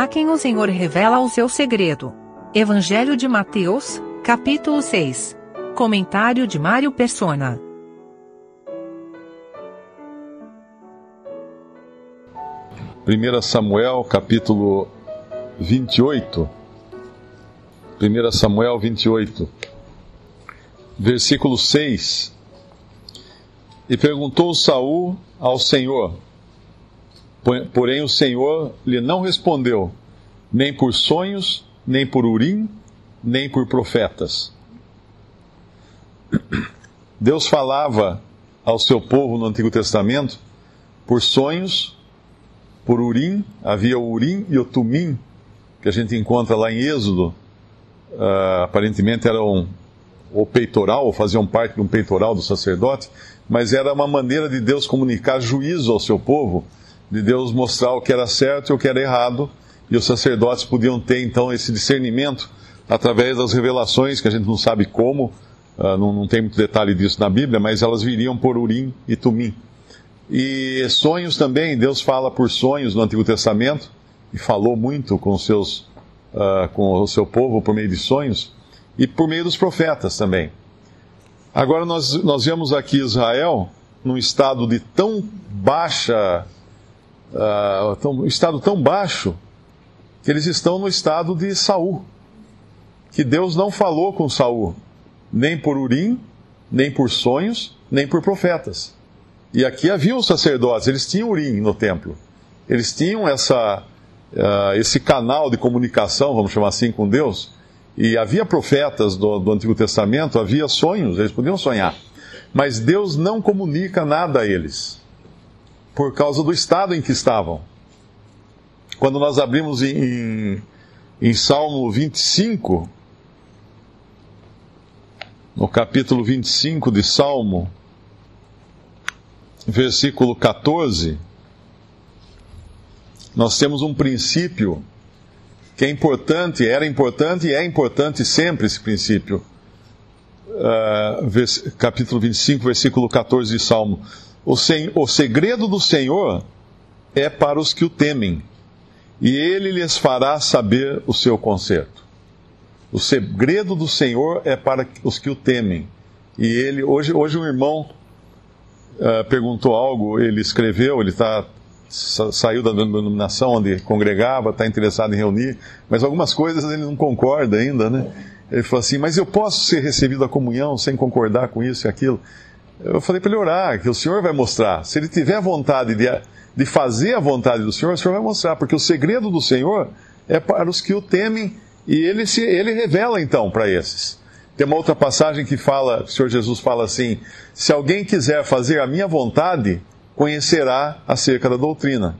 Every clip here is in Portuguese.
a quem o Senhor revela o seu segredo. Evangelho de Mateus, capítulo 6. Comentário de Mário Persona. Primeira Samuel, capítulo 28. 1 Samuel 28, versículo 6. E perguntou Saul ao Senhor, Porém o Senhor lhe não respondeu, nem por sonhos, nem por urim, nem por profetas. Deus falava ao seu povo no Antigo Testamento por sonhos, por urim, havia o urim e o tumim, que a gente encontra lá em Êxodo. Uh, aparentemente eram o peitoral, ou faziam parte de um peitoral do sacerdote, mas era uma maneira de Deus comunicar juízo ao seu povo de Deus mostrar o que era certo e o que era errado, e os sacerdotes podiam ter então esse discernimento através das revelações, que a gente não sabe como, uh, não, não, tem muito detalhe disso na Bíblia, mas elas viriam por Urim e Tumim. E sonhos também, Deus fala por sonhos no Antigo Testamento, e falou muito com, seus, uh, com o seu povo por meio de sonhos, e por meio dos profetas também. Agora nós, nós vemos aqui Israel num estado de tão baixa uh, tão, estado tão baixo que eles estão no estado de Saul. Que Deus não falou com Saul, nem por Urim, nem por sonhos, nem por profetas. E aqui havia os sacerdotes, eles tinham Urim no templo. Eles tinham essa, uh, esse canal de comunicação, vamos chamar assim, com Deus. E havia profetas do, do Antigo Testamento, havia sonhos, eles podiam sonhar. Mas Deus não comunica nada a eles por causa do estado em que estavam. Quando nós abrimos em, em Salmo 25, no capítulo 25 de Salmo, versículo 14, nós temos um princípio que é importante, era importante e é importante sempre esse princípio. Uh, capítulo 25, versículo 14 de Salmo. O, sen, o segredo do Senhor é para os que o temem, e ele lhes fará saber o seu conserto. O segredo do Senhor é para os que o temem. E ele, hoje, hoje um irmão uh, perguntou algo, ele escreveu, ele tá, saiu da denominação onde congregava, está interessado em reunir, mas algumas coisas ele não concorda ainda, né? Ele falou assim: Mas eu posso ser recebido a comunhão sem concordar com isso e aquilo? Eu falei para ele orar, que o Senhor vai mostrar. Se ele tiver vontade de, de fazer a vontade do Senhor, o Senhor vai mostrar, porque o segredo do Senhor é para os que o temem e ele, se, ele revela então para esses. Tem uma outra passagem que fala, o Senhor Jesus fala assim: se alguém quiser fazer a minha vontade, conhecerá acerca da doutrina.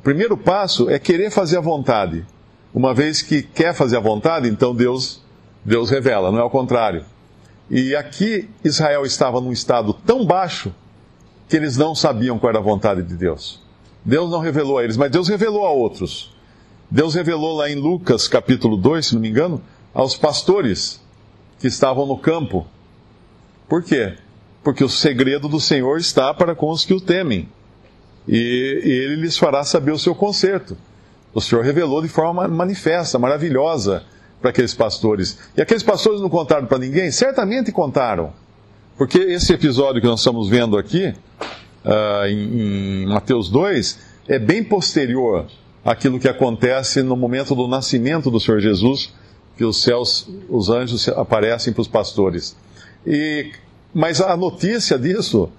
O primeiro passo é querer fazer a vontade. Uma vez que quer fazer a vontade, então Deus, Deus revela, não é o contrário. E aqui Israel estava num estado tão baixo que eles não sabiam qual era a vontade de Deus. Deus não revelou a eles, mas Deus revelou a outros. Deus revelou lá em Lucas capítulo 2, se não me engano, aos pastores que estavam no campo. Por quê? Porque o segredo do Senhor está para com os que o temem. E, ele lhes fará saber o seu conserto. O Senhor revelou de forma manifesta, maravilhosa, para aqueles pastores. E aqueles pastores não contaram para ninguém? Certamente contaram. Porque esse episódio que nós estamos vendo aqui, uh, em, em Mateus 2, é bem posterior àquilo que acontece no momento do nascimento do Senhor Jesus, que os céus, os anjos aparecem para os pastores. E, mas a notícia disso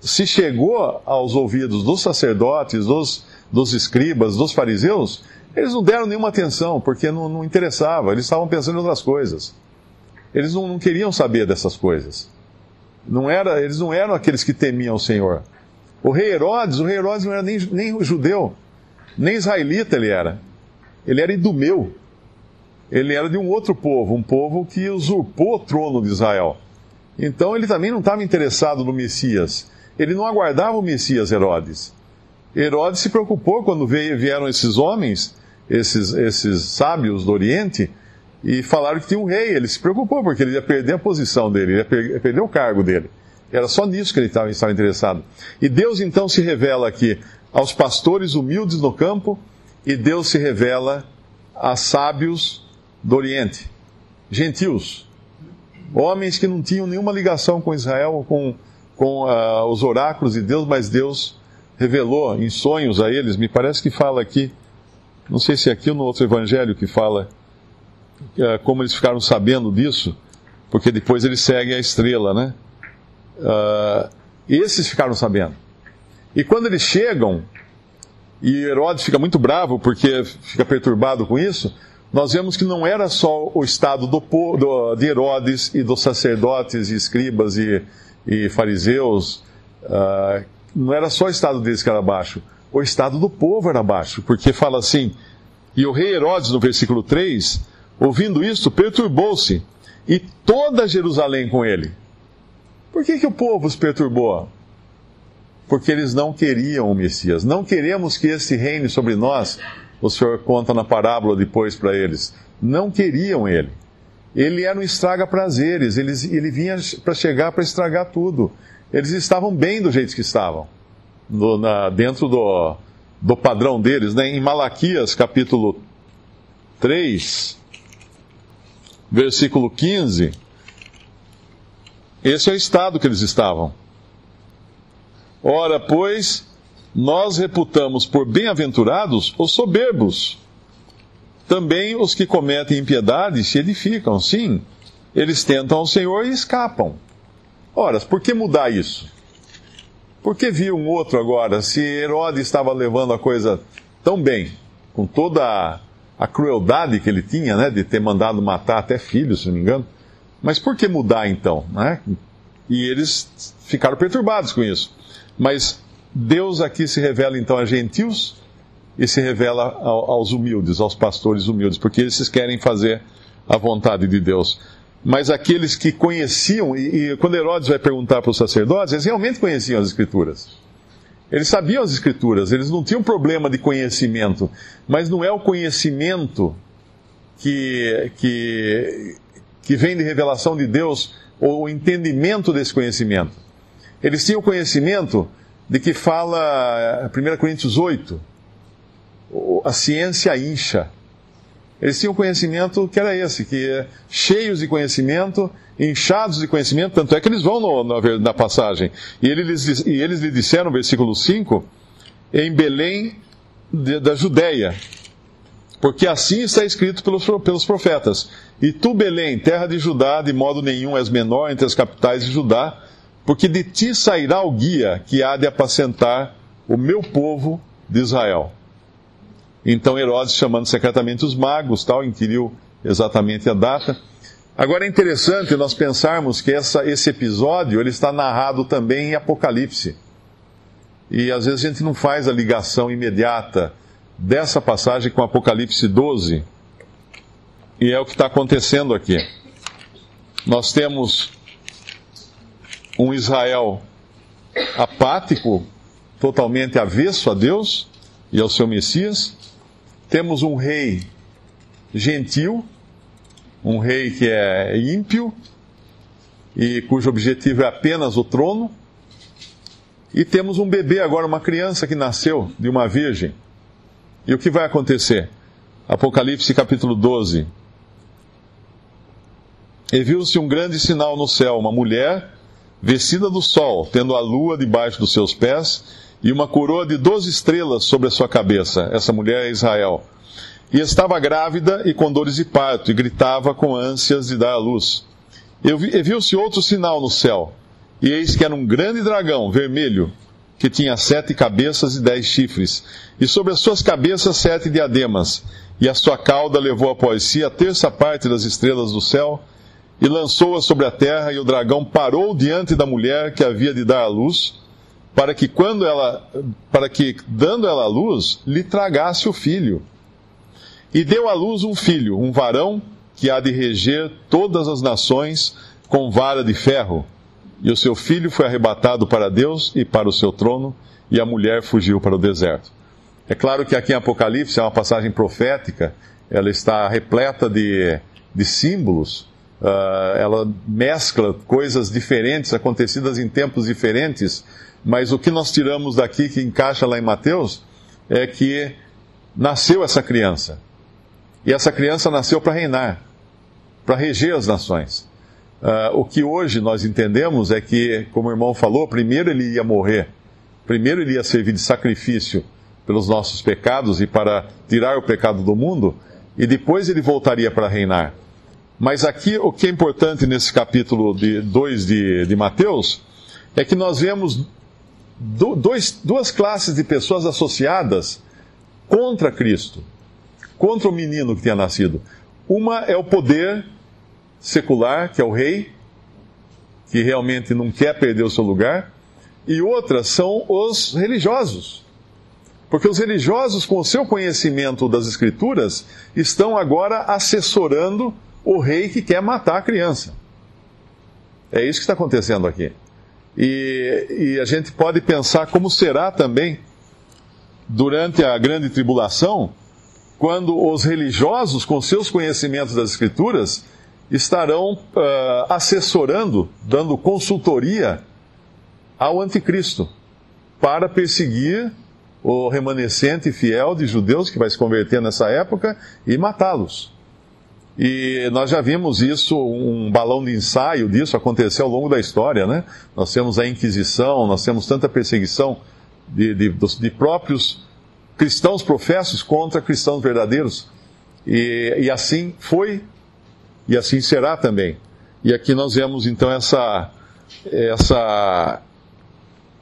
se chegou aos ouvidos dos sacerdotes, dos, dos escribas, dos fariseus, eles não deram nenhuma atenção, porque não, não interessava, eles estavam pensando em outras coisas. Eles não, não, queriam saber dessas coisas. Não era, eles não eram aqueles que temiam o Senhor. O rei Herodes, o rei Herodes não era nem, nem judeu, nem israelita ele era. Ele era idumeu. Ele era de um outro povo, um povo que usurpou o trono de Israel. Então ele também não estava interessado no Messias. Ele não aguardava o Messias Herodes. Herodes se preocupou quando veio, vieram esses homens esses, esses sábios do Oriente e falaram que tinha um rei. Ele se preocupou porque ele ia perder a posição dele, ele ia perder o cargo dele. Era só nisso que ele estava, estava interessado. E Deus então se revela aqui aos pastores humildes no campo e Deus se revela a sábios do Oriente, gentios, homens que não tinham nenhuma ligação com Israel, com, com uh, os oráculos de Deus, mas Deus revelou em sonhos a eles. Me parece que fala aqui, não sei se é aqui ou no outro evangelho que fala uh, como eles ficaram sabendo disso, porque depois eles seguem a estrela, né? Uh, esses ficaram sabendo. E quando eles chegam, e Herodes fica muito bravo porque fica perturbado com isso, nós vemos que não era só o estado do, do, de Herodes e dos sacerdotes e escribas e, e fariseus, uh, não era só o estado deles que era baixo, o estado do povo era baixo, porque fala assim, e o rei Herodes, no versículo 3, ouvindo isso, perturbou-se, e toda Jerusalém com ele. Por que, que o povo os perturbou? Porque eles não queriam o Messias. Não queremos que esse reine sobre nós, o Senhor conta na parábola depois para eles. Não queriam ele. Ele era um estraga-prazeres, ele, ele vinha para chegar para estragar tudo. Eles estavam bem do jeito que estavam, no, na, dentro do, do padrão deles. Né? Em Malaquias, capítulo 3, versículo 15, esse é o estado que eles estavam. Ora, pois, nós reputamos por bem-aventurados os soberbos. Também os que cometem impiedade se edificam. Sim, eles tentam ao Senhor e escapam. Ora, por que mudar isso? Por que vir um outro agora, se Herodes estava levando a coisa tão bem, com toda a, a crueldade que ele tinha, né, de ter mandado matar até filhos, se não me engano? Mas por que mudar então? Né? E eles ficaram perturbados com isso. Mas Deus aqui se revela então a gentios e se revela aos humildes, aos pastores humildes, porque eles querem fazer a vontade de Deus. Mas aqueles que conheciam, e, e quando Herodes vai perguntar para os sacerdotes, eles realmente conheciam as Escrituras. Eles sabiam as Escrituras, eles não tinham problema de conhecimento, mas não é o conhecimento que, que, que vem de revelação de Deus, ou o entendimento desse conhecimento. Eles tinham conhecimento de que fala 1 Coríntios 8, a ciência incha. Eles tinham conhecimento que era esse, que é cheios de conhecimento, inchados de conhecimento, tanto é que eles vão no, na, na, passagem. E eles, e eles lhe disseram, versículo 5, em Belém de, da Judéia, porque assim está escrito pelos, pelos profetas: E tu, Belém, terra de Judá, de modo nenhum és menor entre as capitais de Judá, porque de ti sairá o guia que há de apacentar o meu povo de Israel. Então Herodes, chamando secretamente os magos, tal, inquiriu exatamente a data. Agora é interessante nós pensarmos que essa, esse episódio ele está narrado também em Apocalipse. E às vezes a gente não faz a ligação imediata dessa passagem com Apocalipse 12. E é o que está acontecendo aqui. Nós temos um Israel apático, totalmente avesso a Deus e ao seu Messias. Temos um rei gentil, um rei que é ímpio e cujo objetivo é apenas o trono. E temos um bebê agora, uma criança que nasceu de uma virgem. E o que vai acontecer? Apocalipse capítulo 12. E viu-se um grande sinal no céu, uma mulher vestida do sol, tendo a lua debaixo dos seus pés e uma coroa de doze estrelas sobre a sua cabeça. Essa mulher é Israel. E estava grávida e com dores de parto, e gritava com ânsias de dar à luz. E viu-se outro sinal no céu, e eis que era um grande dragão, vermelho, que tinha sete cabeças e dez chifres, e sobre as suas cabeças sete diademas, e a sua cauda levou após si a terça parte das estrelas do céu, e lançou-a sobre a terra, e o dragão parou diante da mulher que havia de dar à luz, para que quando ela, para que dando ela à luz, lhe tragasse o filho. E deu à luz um filho, um varão, que há de reger todas as nações com vara de ferro. E o seu filho foi arrebatado para Deus e para o seu trono, e a mulher fugiu para o deserto. É claro que aqui em Apocalipse é uma passagem profética, ela está repleta de, de símbolos Uh, ela mescla coisas diferentes, acontecidas em tempos diferentes, mas o que nós tiramos daqui, que encaixa lá em Mateus, é que nasceu essa criança. E essa criança nasceu para reinar, para reger as nações. Uh, o que hoje nós entendemos é que, como o irmão falou, primeiro ele ia morrer, primeiro ele ia servir de sacrifício pelos nossos pecados e para tirar o pecado do mundo, e depois ele voltaria para reinar. Mas aqui o que é importante nesse capítulo 2 de, de, de Mateus é que nós vemos dois, duas classes de pessoas associadas contra Cristo, contra o menino que tinha nascido. Uma é o poder secular, que é o rei, que realmente não quer perder o seu lugar, e outra são os religiosos. Porque os religiosos, com o seu conhecimento das Escrituras, estão agora assessorando o rei que quer matar a criança. É isso que está acontecendo aqui. E, e, a gente pode pensar como será também durante a grande tribulação, quando os religiosos, com seus conhecimentos das Escrituras, estarão uh, assessorando, dando consultoria ao anticristo para perseguir o remanescente fiel de judeus que vai se converter nessa época e matá-los. E nós já vimos isso, um balão de ensaio disso acontecer ao longo da história, né? Nós temos a Inquisição, nós temos tanta perseguição de, de, de próprios cristãos professos contra cristãos verdadeiros. E, e assim foi, e assim será também. E aqui nós vemos então essa, essa,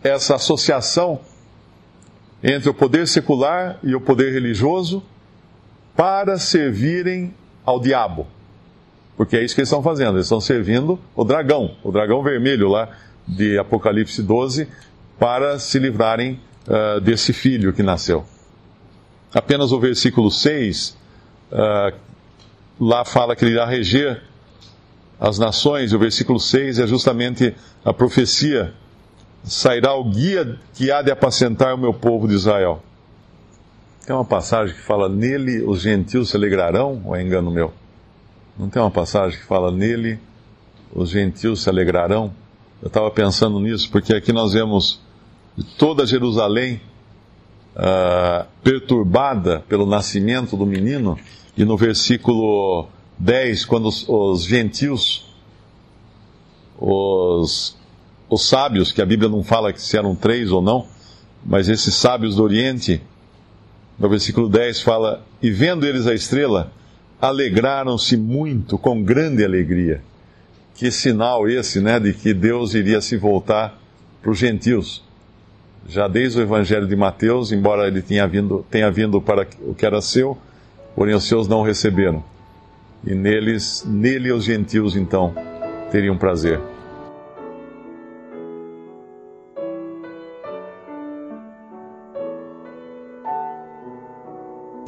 essa associação entre o poder secular e o poder religioso para servirem ao diabo. Porque é isso que eles estão fazendo, eles estão servindo o dragão, o dragão vermelho lá de Apocalipse 12, para se livrarem uh, desse filho que nasceu. Apenas o versículo 6, uh, ah, lá fala que ele irá reger as nações, o versículo 6 é justamente a profecia: sairá o guia que há de apacentar o meu povo de Israel. Tem uma passagem que fala: Nele os gentios se alegrarão, ou é engano meu? Não tem uma passagem que fala: Nele os gentios se alegrarão? Eu estava pensando nisso, porque aqui nós vemos toda Jerusalém uh, perturbada pelo nascimento do menino, e no versículo 10, quando os, os gentios, os, os sábios, que a Bíblia não fala que se eram três ou não, mas esses sábios do Oriente, no versículo 10 fala: E vendo eles a estrela, alegraram-se muito, com grande alegria. Que sinal esse, né, de que Deus iria se voltar para os gentios. Já desde o Evangelho de Mateus, embora ele tenha vindo, tenha vindo para o que era seu, porém os seus não receberam. E neles, nele os gentios então teriam prazer.